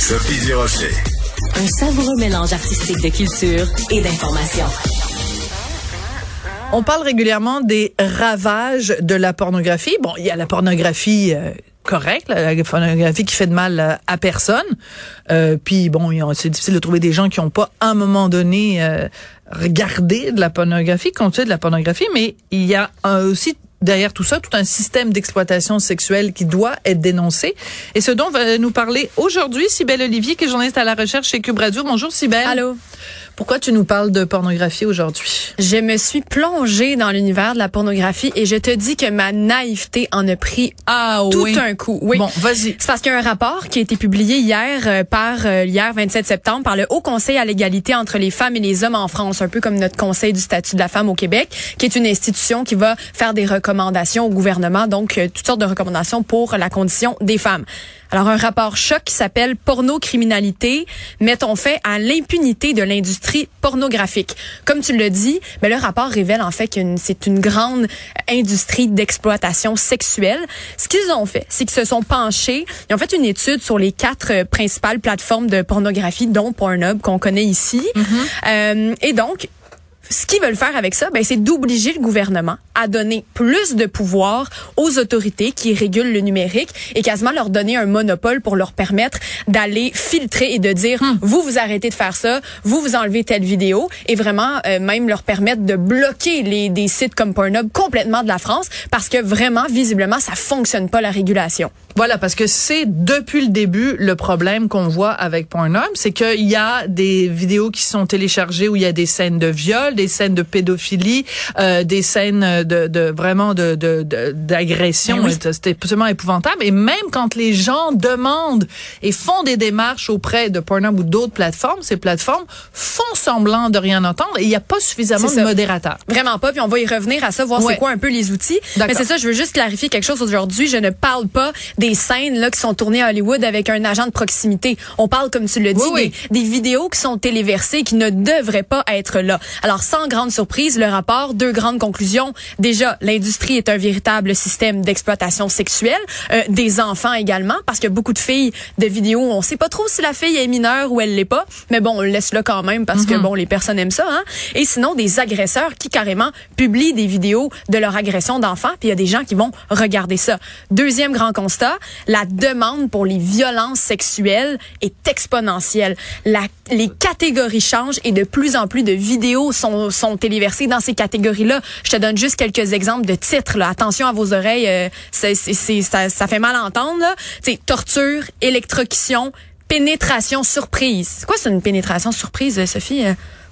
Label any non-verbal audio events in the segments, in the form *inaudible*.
Sophie Durocher. Un savoureux mélange artistique de culture et d'information. On parle régulièrement des ravages de la pornographie. Bon, il y a la pornographie euh, correcte, la pornographie qui fait de mal euh, à personne. Euh, puis bon, c'est difficile de trouver des gens qui n'ont pas à un moment donné regardé de la pornographie, continué de la pornographie, mais il y a aussi derrière tout ça, tout un système d'exploitation sexuelle qui doit être dénoncé. Et ce dont va nous parler aujourd'hui Sybelle Olivier, qui est journaliste à la recherche chez Cube Radio. Bonjour Sybelle. Allô. Pourquoi tu nous parles de pornographie aujourd'hui? Je me suis plongée dans l'univers de la pornographie et je te dis que ma naïveté en a pris ah, tout un coup. Oui. Bon, vas-y. C'est parce qu'il y a un rapport qui a été publié hier euh, par euh, hier 27 septembre par le Haut Conseil à l'égalité entre les femmes et les hommes en France, un peu comme notre Conseil du statut de la femme au Québec, qui est une institution qui va faire des recommandations au gouvernement, donc euh, toutes sortes de recommandations pour la condition des femmes. Alors, un rapport choc qui s'appelle Pornocriminalité, mettons fait à l'impunité de l'industrie pornographique. Comme tu le dis, mais ben, le rapport révèle en fait que c'est une grande industrie d'exploitation sexuelle. Ce qu'ils ont fait, c'est qu'ils se sont penchés, ils ont fait une étude sur les quatre principales plateformes de pornographie, dont Pornhub, qu'on connaît ici. Mm-hmm. euh, et donc, ce qu'ils veulent faire avec ça, ben, c'est d'obliger le gouvernement à donner plus de pouvoir aux autorités qui régulent le numérique et quasiment leur donner un monopole pour leur permettre d'aller filtrer et de dire hmm. vous vous arrêtez de faire ça, vous vous enlevez telle vidéo et vraiment euh, même leur permettre de bloquer les des sites comme Pornhub complètement de la France parce que vraiment visiblement ça fonctionne pas la régulation. Voilà, parce que c'est depuis le début le problème qu'on voit avec Pornhub, c'est qu'il y a des vidéos qui sont téléchargées où il y a des scènes de viol, des scènes de pédophilie, euh, des scènes de, de vraiment de d'agression. De, ben C'était absolument épouvantable. Et même quand les gens demandent et font des démarches auprès de Pornhub ou d'autres plateformes, ces plateformes font semblant de rien entendre et il n'y a pas suffisamment de modérateurs. Vraiment pas. Puis on va y revenir à ça, voir c'est quoi un peu les outils. Mais c'est ça, je veux juste clarifier quelque chose aujourd'hui. Je ne parle pas des des scènes là qui sont tournées à Hollywood avec un agent de proximité. On parle, comme tu le dis, Des, des, vidéos qui sont téléversées qui ne devraient pas être là. Alors, sans grande surprise, le rapport, deux grandes conclusions. Déjà, l'industrie est un véritable système d'exploitation sexuelle euh, des enfants également, parce que beaucoup de filles de vidéos, on sait pas trop si la fille est mineure ou elle l'est pas, mais bon, on le laisse là quand même parce que mhm. bon, les personnes aiment ça. Hein? Et sinon, des agresseurs qui carrément publient des vidéos de leur agression d'enfants, puis il y a des gens qui vont regarder ça. Deuxième grand constat, la demande pour les violences sexuelles est exponentielle. La, les catégories changent et de plus en plus de vidéos sont, sont téléversées dans ces catégories-là. Je te donne juste quelques exemples de titres. Là. Attention à vos oreilles, euh, c'est, c'est, ça, ça fait mal à entendre. Là. torture, électrocution, pénétration surprise. Quoi c'est une pénétration surprise, Sophie?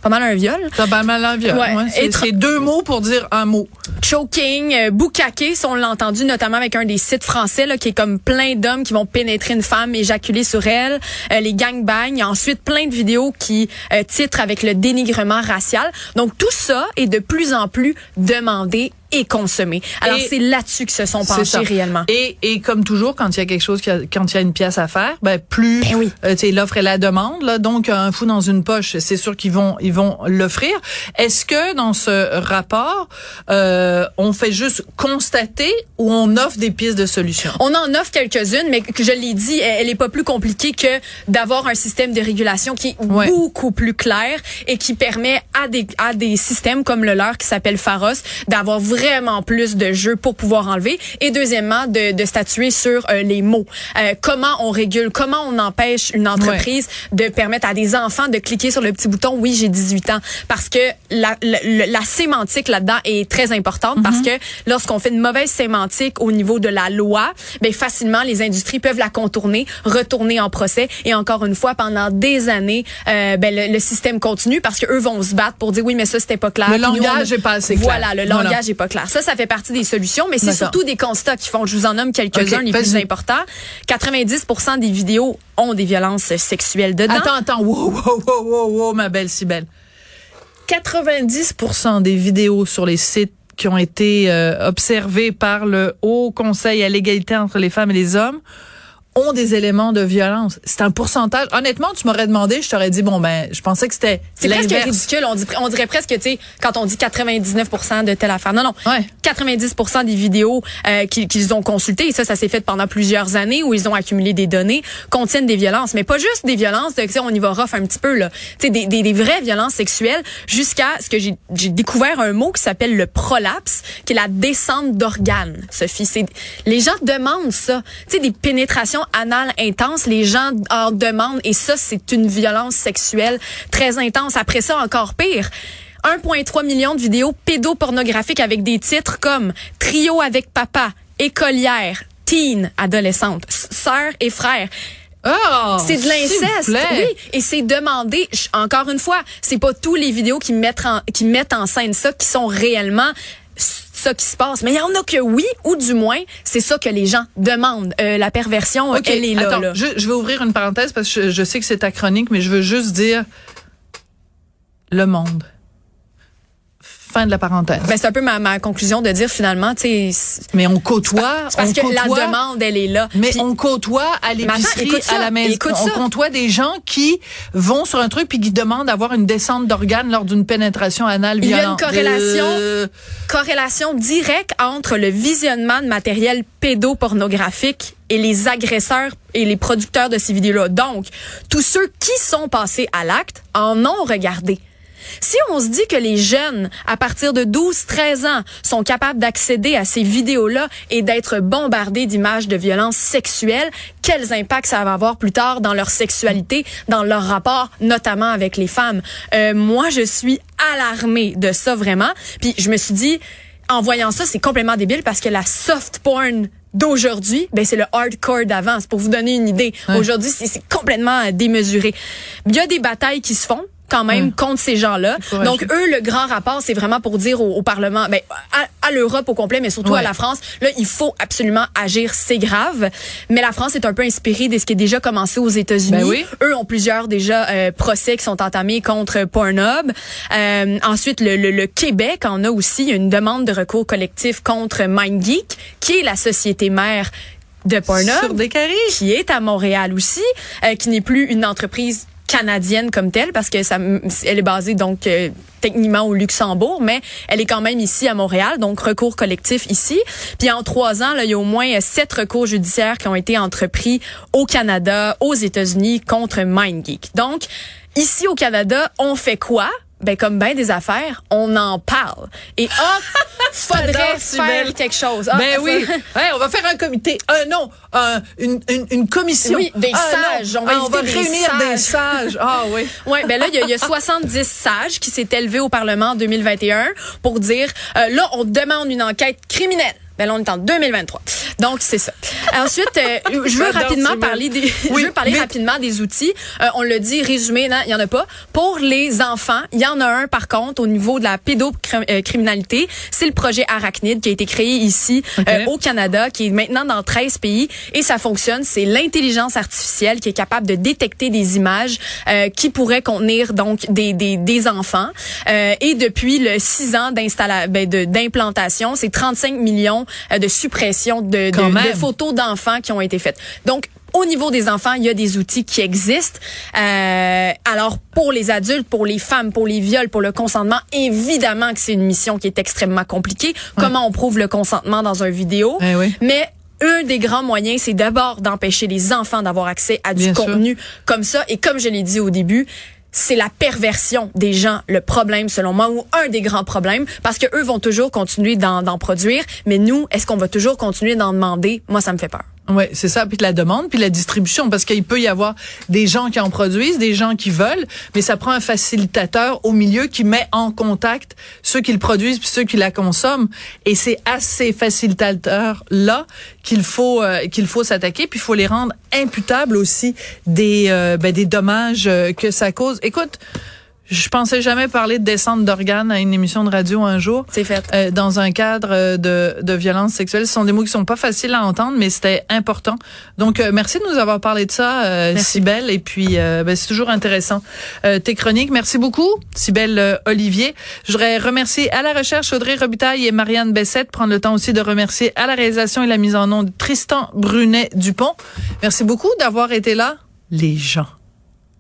Pas mal un viol. C'est pas mal un viol. Ouais. c'est deux mots pour dire un mot. Choking, euh, boucaqué, si on l'a entendu notamment avec un des sites français là, qui est comme plein d'hommes qui vont pénétrer une femme, éjaculer sur elle, euh, les gangbangs, ensuite plein de vidéos qui euh, titrent avec le dénigrement racial. Donc tout ça est de plus en plus demandé et consommer. Alors c'est là-dessus que se sont penchés réellement. Et, et comme toujours, quand il y a quelque chose, quand il y a une pièce à faire, ben plus ben oui. euh, l'offre et la demande. Là, donc un fou dans une poche, c'est sûr qu'ils vont ils vont l'offrir. Est-ce que dans ce rapport, euh, on fait juste constater ou on offre des pistes de solutions? On en offre quelques-unes, mais que je l'ai dit, elle, est pas plus compliquée que d'avoir un système de régulation qui est beaucoup plus clair et qui permet à des à des systèmes comme le leur qui s'appelle Pharos d'avoir vraiment plus de jeux pour pouvoir enlever. Et deuxièmement, de, de statuer sur euh, les mots. Euh, comment on régule, comment on empêche une entreprise de permettre à des enfants de cliquer sur le petit bouton « Oui, j'ai 18 ans ». Parce que la, la, la sémantique là-dedans est très importante parce mhm. que lorsqu'on fait une mauvaise sémantique au niveau de la loi, ben facilement, les industries peuvent la contourner, retourner en procès. Et encore une fois, pendant des années, euh, ben, le, système continue parce que eux vont se battre pour dire « Oui, mais ça, c'était pas clair ». Le langage est pas assez clair. Voilà, le langage est pas clair. Ça, ça fait partie des solutions, mais c'est surtout des constats qui font. Je vous en nomme quelques-uns les plus importants. 90% des vidéos ont des violences sexuelles dedans. Attends, attends, wow, wow, wow, wow, wow ma belle Cybelle. 90% des vidéos sur les sites qui ont été euh, observées par le Haut Conseil à l'égalité entre les femmes et les hommes ont des éléments de violence. C'est un pourcentage. Honnêtement, tu m'aurais demandé, je t'aurais dit bon ben, je pensais que c'était C'est presque ridicule. On, dit, on dirait presque, tu sais, quand on dit 99% de telle affaire. Non, non. Ouais. 90% des vidéos euh, qu'ils qu'ils ont consultées, et ça, ça s'est fait pendant plusieurs années où ils ont accumulé des données, contiennent des violences, mais pas juste des violences. De, tu sais, on y va rough un petit peu là. Tu sais, des, des, des vraies violences sexuelles jusqu'à ce que j'ai j'ai découvert un mot qui s'appelle le prolapse, qui est la descente d'organes. Sophie, c'est les gens demandent ça. Tu sais, des pénétrations anales intenses, les gens en demandent et ça, c'est une violence sexuelle très intense. Après ça, encore pire. 1,3 million de vidéos pédopornographiques avec des titres comme Trio avec papa, Écolière, Teen, adolescente, Sœur et frère. Oh, C'est de l'inceste, oui. Et c'est demandé. Encore une fois, c'est pas tous les vidéos qui mettent en, qui mettent en scène ça qui sont réellement ça qui se passe. Mais il y en a que oui, ou du moins, c'est ça que les gens demandent. Euh, la perversion, OK, elle est là. attends, là. Je, je vais ouvrir une parenthèse parce que je, je sais que c'est ta chronique, mais je veux juste dire le monde. Fin de la parenthèse. Ben, c'est un peu ma, ma conclusion de dire finalement, tu sais, mais on côtoie, parce on que la demande, elle est là. Mais on côtoie à l'épicerie, à la maison. écoute on ça. côtoie des gens qui vont sur un truc puis qui demandent d'avoir une descente d'organes lors d'une pénétration anale Il y a une violente. corrélation. Euh, corrélation directe entre le visionnement de matériel pédopornographique et les agresseurs et les producteurs de ces vidéos-là. Donc, tous ceux qui sont passés à l'acte en ont regardé. Si on se dit que les jeunes, à partir de 12-13 ans, sont capables d'accéder à ces vidéos-là et d'être bombardés d'images de violences sexuelles, quels impacts ça va avoir plus tard dans leur sexualité, dans leur rapport, notamment avec les femmes? Euh, moi, je suis alarmée de ça vraiment. Puis je me suis dit, en voyant ça, c'est complètement débile parce que la soft porn d'aujourd'hui, ben c'est le hardcore d'avant. C'est pour vous donner une idée. Aujourd'hui, c'est c'est complètement euh, démesuré. Il y a des batailles qui se font quand même contre ces gens-là. Donc eux, le grand rapport, c'est vraiment pour dire au, au Parlement, ben, à, à l'Europe au complet, mais surtout Ouais. à la France, là, il faut absolument agir, c'est grave. Mais la France est un peu inspirée de ce qui est déjà commencé aux États-Unis. Ben oui. Eux ont plusieurs déjà euh, procès qui sont entamés contre Pornhub. Euh, ensuite, le, le, le Québec en a aussi une demande de recours collectif contre MindGeek, qui est la société mère de Pornhub sur des qui est à Montréal aussi, euh, qui n'est plus une entreprise canadienne comme telle parce que ça elle est basée donc euh, techniquement au Luxembourg mais elle est quand même ici à Montréal donc recours collectif ici. Puis en trois ans il y a au moins sept recours judiciaires qui ont été entrepris au Canada aux États-Unis contre MindGeek. Donc ici au Canada on fait quoi? Ben comme ben des affaires, on en parle. Et ah, *laughs* faudrait faire quelque chose. Ah, Ben oui. *laughs* Ouais, on va faire un comité. Euh, non, un- une, une, une commission. Oui, des Ah, sages. non. On va Ah, on va inviter des réunir des sages. Ah oui. *laughs* Ouais, ben là, il y, a- il y a 70 sages qui s'est élevé au Parlement en 2021 pour dire, euh, là, on demande une enquête criminelle. Ben là, on est en 2023. Donc, c'est ça. Ensuite, euh, *laughs* je veux rapidement parler des, *laughs* Oui, je veux parler mais- rapidement des outils. Euh, on le dit, résumé, non, il y en a pas. Pour les enfants, il y en a un, par contre, au niveau de la pédocriminalité. C'est le projet Arachnid qui a été créé ici, euh, au Canada, qui est maintenant dans 13 pays. Et ça fonctionne. C'est l'intelligence artificielle qui est capable de détecter des images euh, qui pourraient contenir donc des, des, des enfants. Euh, et depuis le 6 ans ben, d'implantation, c'est 35 millions euh, de suppression de, de, de photos d'enfants qui ont été faites. Donc, au niveau des enfants, il y a des outils qui existent. Euh, alors, pour les adultes, pour les femmes, pour les viols, pour le consentement, évidemment que c'est une mission qui est extrêmement compliquée. Comment on prouve le consentement dans un vidéo? Eh oui. Mais un des grands moyens, c'est d'abord d'empêcher les enfants d'avoir accès à du Bien sûr. contenu comme ça. Et comme je l'ai dit au début, c'est la perversion des gens, le problème selon moi, ou un des grands problèmes, parce que eux vont toujours continuer d'en produire, mais nous, est-ce qu'on va toujours continuer d'en demander? Moi, ça me fait peur. Ouais, c'est ça. Puis la demande, puis la distribution, parce qu'il peut y avoir des gens qui en produisent, des gens qui veulent, mais ça prend un facilitateur au milieu qui met en contact ceux qui le produisent puis ceux qui la consomment. Et c'est à ces facilitateurs là qu'il faut euh, qu'il faut s'attaquer. Puis il faut les rendre imputables aussi des euh, ben, des dommages euh, que ça cause. Écoute. Je pensais jamais parler de descente d'organes à une émission de radio un jour. C'est fait. Euh, dans un cadre euh, de, de violence sexuelle. Ce sont des mots qui sont pas faciles à entendre, mais c'était important. Donc, euh, merci de nous avoir parlé de ça, euh, Sibelle. Et puis, euh, ben, c'est toujours intéressant. Euh, tes chroniques, merci beaucoup, Sibelle euh, Olivier. Je voudrais remercier à la recherche Audrey Robitaille et Marianne Bessette. Prendre le temps aussi de remercier à la réalisation et la mise en onde Tristan Brunet-Dupont. Merci beaucoup d'avoir été là. Les gens.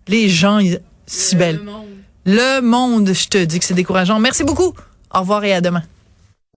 Les gens, Sibelle. Le monde, je te dis que c'est décourageant. Merci beaucoup. Au revoir et à demain.